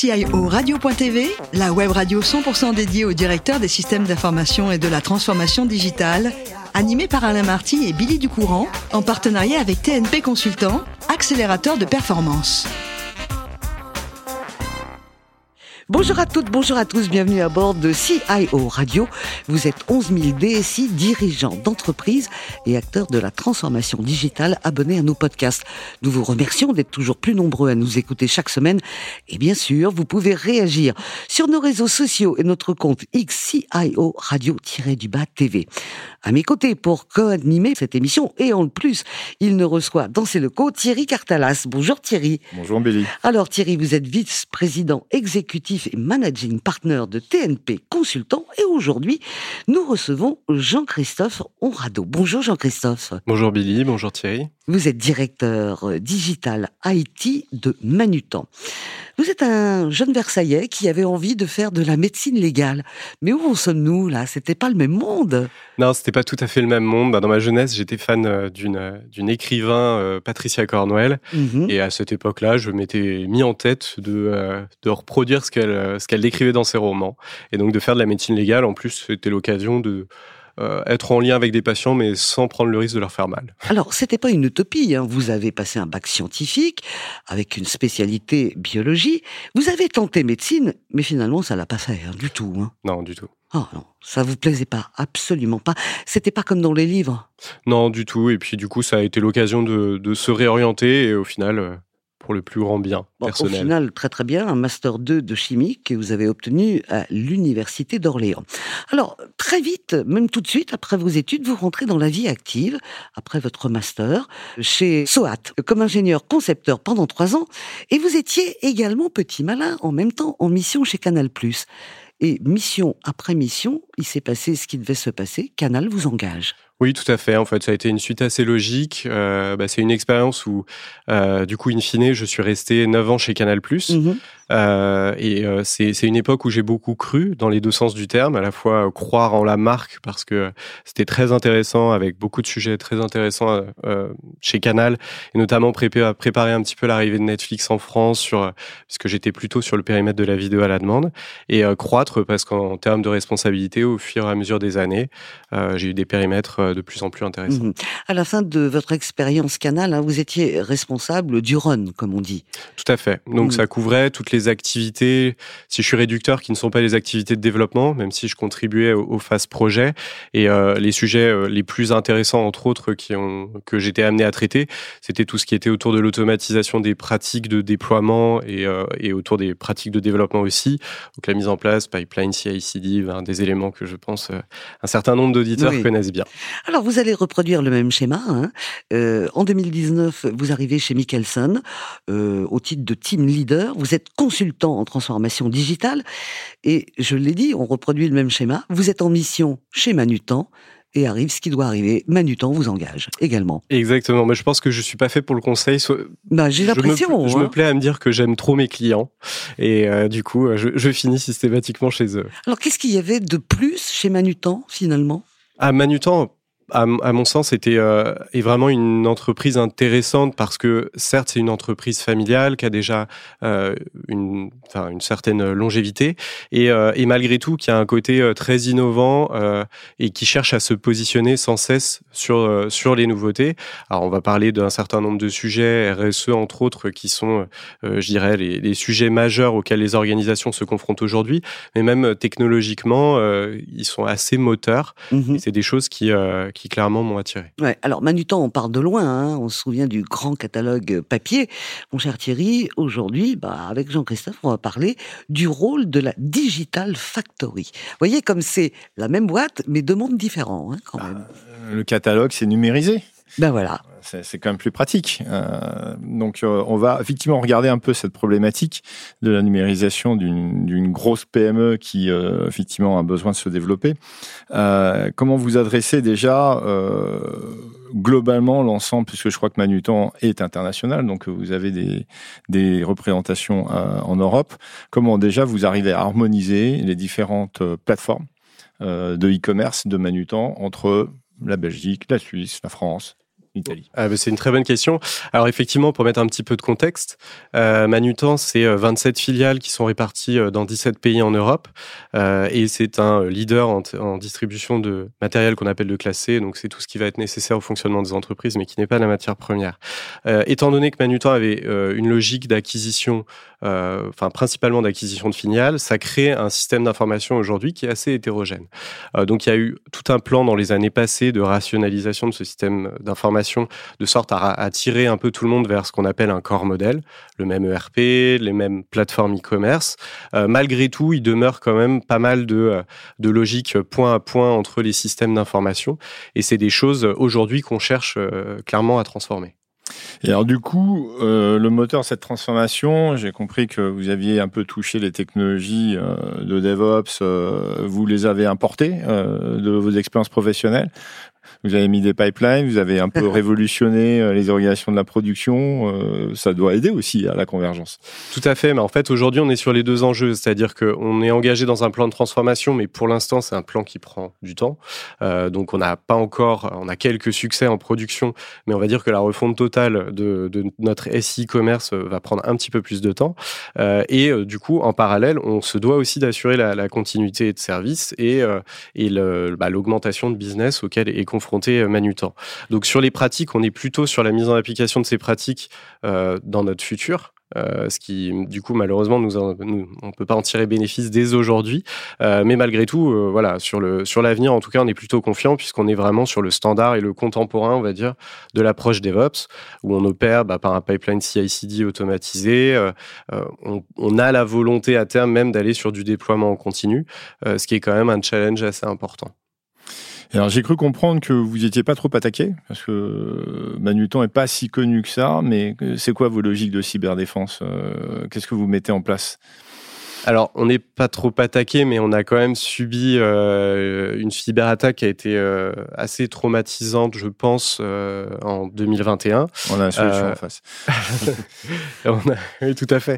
CIO Radio.tv, la web radio 100% dédiée au directeur des systèmes d'information et de la transformation digitale, animée par Alain Marty et Billy Ducourant, en partenariat avec TNP Consultant, accélérateur de performance. Bonjour à toutes, bonjour à tous, bienvenue à bord de CIO Radio. Vous êtes 11 000 DSI, dirigeants d'entreprise et acteurs de la transformation digitale abonnés à nos podcasts. Nous vous remercions d'être toujours plus nombreux à nous écouter chaque semaine. Et bien sûr, vous pouvez réagir sur nos réseaux sociaux et notre compte XCIO Radio-du-Bas TV. À mes côtés pour co-animer cette émission et en plus, il ne reçoit dans ses locaux Thierry Cartalas. Bonjour Thierry. Bonjour Béli. Alors Thierry, vous êtes vice-président exécutif et managing partner de TNP Consultant et aujourd'hui, nous recevons Jean-Christophe Onrado. Bonjour Jean-Christophe. Bonjour Billy, bonjour Thierry. Vous êtes directeur digital IT de Manutan. Vous êtes un jeune Versaillais qui avait envie de faire de la médecine légale. Mais où en sommes-nous là? C'était pas le même monde. Non, c'était pas tout à fait le même monde. Bah, dans ma jeunesse, j'étais fan euh, d'une d'une écrivain euh, Patricia Cornwell, mhm. et à cette époque-là, je m'étais mis en tête de euh, de reproduire ce qu'elle ce qu'elle décrivait dans ses romans, et donc de faire de la médecine légale. En plus, c'était l'occasion de euh, être en lien avec des patients, mais sans prendre le risque de leur faire mal. Alors, c'était pas une utopie. Hein. Vous avez passé un bac scientifique avec une spécialité biologie. Vous avez tenté médecine, mais finalement, ça l'a pas fait hein, du tout. Hein. Non, du tout. Oh non, ça vous plaisait pas, absolument pas. C'était pas comme dans les livres. Non, du tout. Et puis du coup, ça a été l'occasion de, de, se réorienter et au final, euh, pour le plus grand bien personnel. Au final, très très bien, un master 2 de chimie que vous avez obtenu à l'université d'Orléans. Alors, très vite, même tout de suite, après vos études, vous rentrez dans la vie active, après votre master, chez SOAT, comme ingénieur concepteur pendant trois ans, et vous étiez également petit malin en même temps en mission chez Canal+. Et mission après mission, il s'est passé ce qui devait se passer, Canal vous engage. Oui, tout à fait. En fait, ça a été une suite assez logique. Euh, bah, c'est une expérience où, euh, du coup, in fine, je suis resté 9 ans chez Canal+. Mmh euh, et euh, c'est une époque où j'ai beaucoup cru dans les deux sens du terme, à la fois croire en la marque parce que c'était très intéressant avec beaucoup de sujets très intéressants chez Canal et notamment préparer, préparer un petit peu l'arrivée de Netflix en France sur puisque j'étais plutôt sur le périmètre de la vidéo à la demande et croître parce qu'en termes de responsabilité au fur et à mesure des années, j'ai eu des périmètres de plus en plus intéressants. Mmh à la fin de votre expérience Canal, hein, vous étiez responsable du run, comme on dit. Tout à fait. Donc mmh. ça couvrait toutes les activités, si je suis réducteur, qui ne sont pas les activités de développement, même si je contribuais aux, phases projet. Et euh, les sujets euh, les plus intéressants, entre autres, qui ont, que j'étais amené à traiter, c'était tout ce qui était autour de l'automatisation des pratiques de déploiement et, euh, et, autour des pratiques de développement aussi. Donc la mise en place, pipeline, CI/CD, ben, des éléments que je pense un certain nombre d'auditeurs connaissent bien. Alors vous allez reproduire le même schéma. Hein. en 2019, vous arrivez chez Michelson au titre de team leader. Vous êtes consultant en transformation digitale. Et je l'ai dit, on reproduit le même schéma. Vous êtes en mission chez Manutan et arrive ce qui doit arriver. Manutan vous engage également. Exactement. Mais je pense que je suis pas fait pour le conseil. Bah, j'ai l'impression. Je, me, hein. plais à me dire que j'aime trop mes clients et euh, du coup, je, je, finis systématiquement chez eux. Alors, qu'est-ce qu'il y avait de plus chez Manutan finalement? À Manutan, à, mon sens, était euh, est vraiment une entreprise intéressante parce que certes, c'est une entreprise familiale qui a déjà euh, une, une certaine longévité et, euh, et malgré tout qui a un côté très innovant et qui cherche à se positionner sans cesse sur sur les nouveautés. Alors, on va parler d'un certain nombre de sujets RSE entre autres qui sont, je dirais, les, les, sujets majeurs auxquels les organisations se confrontent aujourd'hui, mais même technologiquement, ils sont assez moteurs. Mmh c'est des choses qui qui clairement m'ont attiré. Ouais, alors Manutan, on part de loin, hein. on se souvient du grand catalogue papier. Mon cher Thierry, aujourd'hui, bah, avec Jean-Christophe, on va parler du rôle de la Digital Factory. Vous voyez comme c'est la même boîte, mais deux mondes différents hein, quand même. Bah, le catalogue, c'est numérisé. Ben voilà c'est quand même plus pratique. Euh, donc, euh, on va effectivement regarder un peu cette problématique de la numérisation d'une grosse PME qui euh, effectivement a besoin de se développer. comment vous adressez déjà globalement l'ensemble, puisque je crois que Manutan est international, donc vous avez des, des représentations en Europe. Comment déjà vous arrivez à harmoniser les différentes plateformes de e-commerce de Manutan entre la Belgique, la Suisse, la France ah, bah, C'est une très bonne question. Alors effectivement, pour mettre un petit peu de contexte, euh, Manutan, c'est 27 euh, filiales qui sont réparties euh, dans 17 pays en Europe et c'est un leader en, distribution de matériel qu'on appelle de classe C, donc c'est tout ce qui va être nécessaire au fonctionnement des entreprises mais qui n'est pas la matière première. Étant donné que Manutan avait une logique d'acquisition, enfin principalement d'acquisition de filiales, ça crée un système d'information aujourd'hui qui est assez hétérogène. donc il y a eu tout un plan dans les années passées de rationalisation de ce système d'information de sorte à attirer un peu tout le monde vers ce qu'on appelle un corps modèle, le même ERP, les mêmes plateformes e-commerce. Euh, malgré tout, il demeure quand même pas mal de, euh, de logique point à point entre les systèmes d'information et c'est des choses aujourd'hui qu'on cherche euh, clairement à transformer. Et alors du coup, euh, le moteur de cette transformation, j'ai compris que vous aviez un peu touché les technologies euh, de DevOps, euh, vous les avez importées de vos expériences professionnelles. Vous avez mis des pipelines, vous avez un peu révolutionné euh, les organisations de la production. Euh, ça doit aider aussi à la convergence. Tout à fait. Mais en fait, aujourd'hui, on est sur les deux enjeux. C'est-à-dire qu'on est engagé dans un plan de transformation, mais pour l'instant, c'est un plan qui prend du temps. Euh, donc, on n'a pas encore, on a quelques succès en production, mais on va dire que la refonte totale de, de notre SI commerce va prendre un petit peu plus de temps. Euh, et du coup, en parallèle, on se doit aussi d'assurer la, la, continuité de service et, et bah, l'augmentation bah, de business auquel est confronté euh, Manutan. Donc sur les pratiques, on est plutôt sur la mise en application de ces pratiques euh, dans notre futur. Euh, ce qui, du coup, malheureusement, nous, on peut pas en tirer bénéfice dès aujourd'hui. Mais malgré tout, voilà, sur le sur l'avenir, en tout cas, on est plutôt confiant puisqu'on est vraiment sur le standard et le contemporain, on va dire, de l'approche DevOps, où on opère bah, par un pipeline CI/CD automatisé. On, a la volonté à terme même d'aller sur du déploiement en continu, ce qui est quand même un challenge assez important. Alors j'ai cru comprendre que vous n'étiez pas trop attaqué, parce que Manutan est pas si connu que ça, mais c'est quoi vos logiques de cyberdéfense euh, Qu'est-ce que vous mettez en place? Alors, on n'est pas trop attaqué, mais on a quand même subi euh, une cyberattaque qui a été euh, assez traumatisante, je pense, euh, en 2021. On a un solution en face. on a, oui, tout à fait.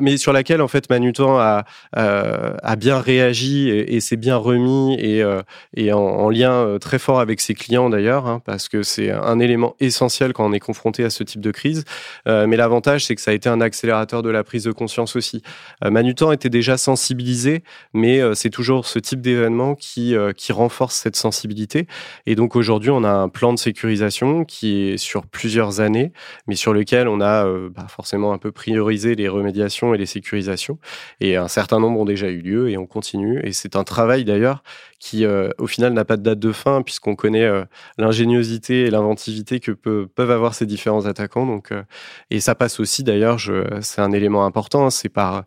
mais sur laquelle, en fait, Manutan a, a bien réagi et, et s'est bien remis et, et en, en, lien très fort avec ses clients d'ailleurs, hein, parce que c'est un élément essentiel quand on est confronté à ce type de crise. mais l'avantage, c'est que ça a été un accélérateur de la prise de conscience aussi. Manutan était déjà sensibilisé, mais euh, c'est toujours ce type d'événement qui, euh, qui renforce cette sensibilité. Et donc aujourd'hui, on a un plan de sécurisation qui est sur plusieurs années, mais sur lequel on a euh, bah, forcément un peu priorisé les remédiations et les sécurisations. Et un certain nombre ont déjà eu lieu et on continue. Et c'est un travail d'ailleurs qui au final n'a pas de date de fin puisqu'on connaît l'ingéniosité et l'inventivité que peuvent avoir ces différents attaquants. Donc, et ça passe aussi d'ailleurs, c'est un élément important, hein, c'est par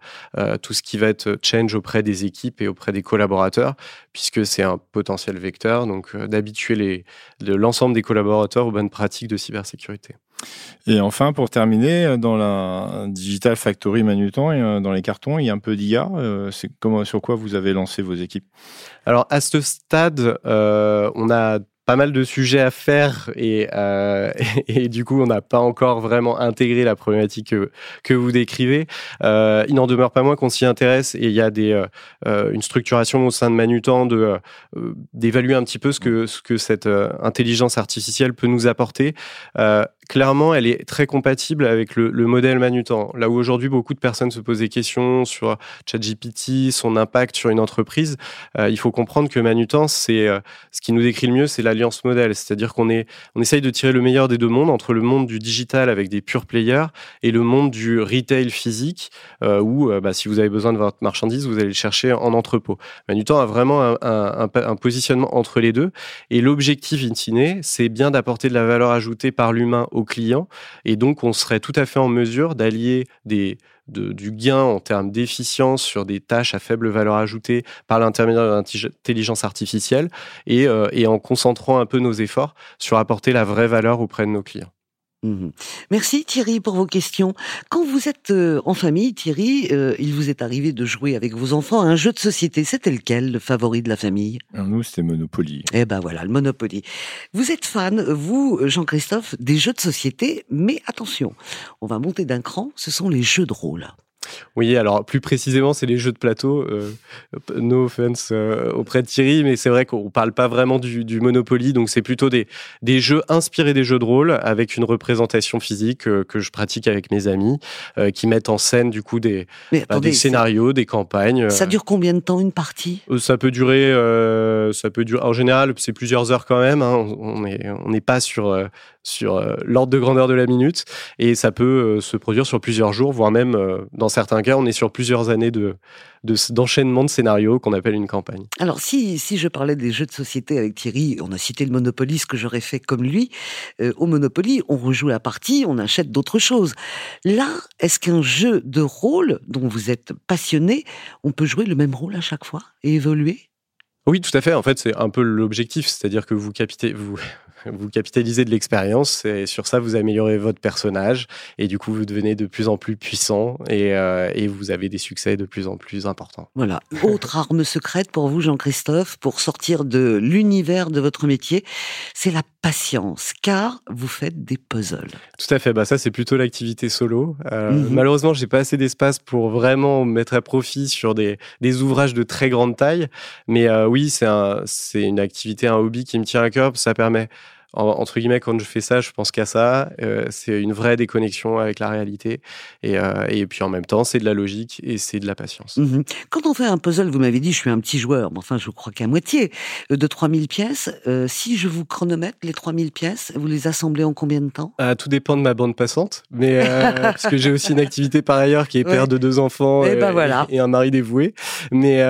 tout ce qui va être change auprès des équipes et auprès des collaborateurs, puisque c'est un potentiel vecteur. Donc d'habituer l'ensemble des collaborateurs aux bonnes pratiques de cybersécurité. Et enfin, pour terminer, dans la Digital Factory Manutan, dans les cartons, il y a un peu d'IA. C'est sur quoi vous avez lancé vos équipes? Alors, à ce stade, euh, on a pas mal de sujets à faire et, euh, et, du coup on n'a pas encore vraiment intégré la problématique que, que vous décrivez. Euh, il n'en demeure pas moins qu'on s'y intéresse et il y a des, euh, euh une structuration au sein de Manutan de euh, d'évaluer un petit peu ce que, ce que cette euh, intelligence artificielle peut nous apporter. Clairement, elle est très compatible avec le, le modèle Manutan. Là où aujourd'hui beaucoup de personnes se posent des questions sur ChatGPT, son impact sur une entreprise, il faut comprendre que Manutan, c'est ce qui nous décrit le mieux, c'est la alliance modèle, c'est-à-dire qu'on on essaye de tirer le meilleur des deux mondes entre le monde du digital avec des pure players et le monde du retail physique euh, où, euh, bah, si vous avez besoin de votre marchandise, vous allez le chercher en entrepôt. Manutan a vraiment un, positionnement entre les deux et l'objectif in c'est bien d'apporter de la valeur ajoutée par l'humain client et donc on serait tout à fait en mesure d'allier du gain en termes d'efficience sur des tâches à faible valeur ajoutée par l'intermédiaire de l'intelligence artificielle et, euh, et en concentrant un peu nos efforts sur apporter la vraie valeur auprès de nos clients. Mmh Merci Thierry pour vos questions. Quand vous êtes euh, en famille, Thierry, euh, il vous est arrivé de jouer avec vos enfants à un jeu de société. C'était lequel, le favori de la famille? Nous, c'était Monopoly. Eh ben voilà, le Monopoly. Vous êtes fan, vous, Jean-Christophe, des jeux de société, mais attention, on va monter d'un cran, ce sont les jeux de rôle. Oui, alors plus précisément, c'est les jeux de plateau. Euh, no offense euh, auprès de Thierry, mais c'est vrai qu'on parle pas vraiment du, Monopoly, donc c'est plutôt des, des jeux inspirés des jeux de rôle avec une représentation physique euh, que je pratique avec mes amis, qui mettent en scène du coup des, bah, des scénarios, des campagnes. Ça dure combien de temps une partie? Ça peut durer, ça peut durer. En général, c'est plusieurs heures quand même. Hein. On n'est on n'est pas sur sur l'ordre de grandeur de la minute et ça peut se produire sur plusieurs jours, voire même dans certains cas, on est sur plusieurs années de, d'enchaînement de, scénarios qu'on appelle une campagne. Alors, si, si je parlais des jeux de société avec Thierry, on a cité le Monopoly, ce que j'aurais fait comme lui. Euh, au Monopoly, on rejoue la partie, on achète d'autres choses. Là, est-ce qu'un jeu de rôle dont vous êtes passionné, on peut jouer le même rôle à chaque fois et évoluer? Oui, tout à fait. En fait, c'est un peu l'objectif, c'est-à-dire que vous, capitez, vous, vous capitalisez de l'expérience et sur ça, vous améliorez votre personnage et du coup, vous devenez de plus en plus puissant et, euh, et vous avez des succès de plus en plus importants. Voilà. Autre arme secrète pour vous, Jean-Christophe, pour sortir de l'univers de votre métier, c'est la patience, car vous faites des puzzles. Tout à fait. Bah, ça, c'est plutôt l'activité solo. Euh, mhm. Malheureusement, j'ai pas assez d'espace pour vraiment mettre à profit sur des, des ouvrages de très grande taille. Mais euh, oui, c'est un, une activité, un hobby qui me tient à cœur. Ça permet entre guillemets, quand je fais ça, je pense qu'à ça. Euh, c'est une vraie déconnexion avec la réalité. Et, euh, et puis en même temps, c'est de la logique et c'est de la patience. Mhm. Quand on fait un puzzle, vous m'avez dit, je suis un petit joueur, mais enfin, je crois qu'à moitié, euh, de 3000 pièces. si je vous chronomètre les 3000 pièces, vous les assemblez en combien de temps? Ah, Tout dépend de ma bande passante. Mais parce que j'ai aussi une activité par ailleurs qui est père de deux enfants et, ben voilà. et, un mari dévoué. Mais,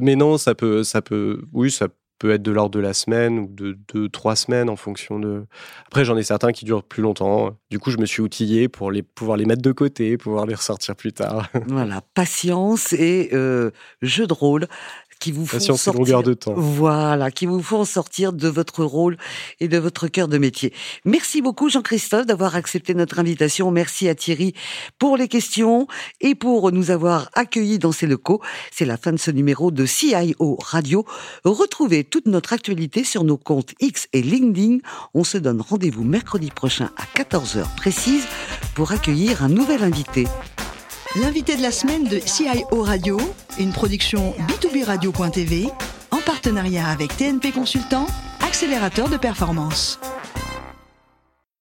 mais non, ça peut, ça peut, oui, ça peut être de l'ordre de la semaine ou de deux, trois semaines en fonction de. Après, j'en ai certains qui durent plus longtemps. Du coup, je me suis outillé pour les, pouvoir les mettre de côté, pouvoir les ressortir plus tard. Voilà, patience et euh, jeu de rôle qui vous font sortir, de temps. Voilà, qui vous font sortir de votre rôle et de votre cœur de métier. Merci beaucoup Jean-Christophe d'avoir accepté notre invitation. Merci à Thierry pour les questions et pour nous avoir accueillis dans ses locaux. C'est la fin de ce numéro de CIO Radio. Retrouvez toute notre actualité sur nos comptes X et LinkedIn. On se donne rendez-vous mercredi prochain à 14h précise pour accueillir un nouvel invité. L'invité de la semaine de CIO Radio, une production B2B Radio.tv en partenariat avec TNP Consultant, accélérateur de performance.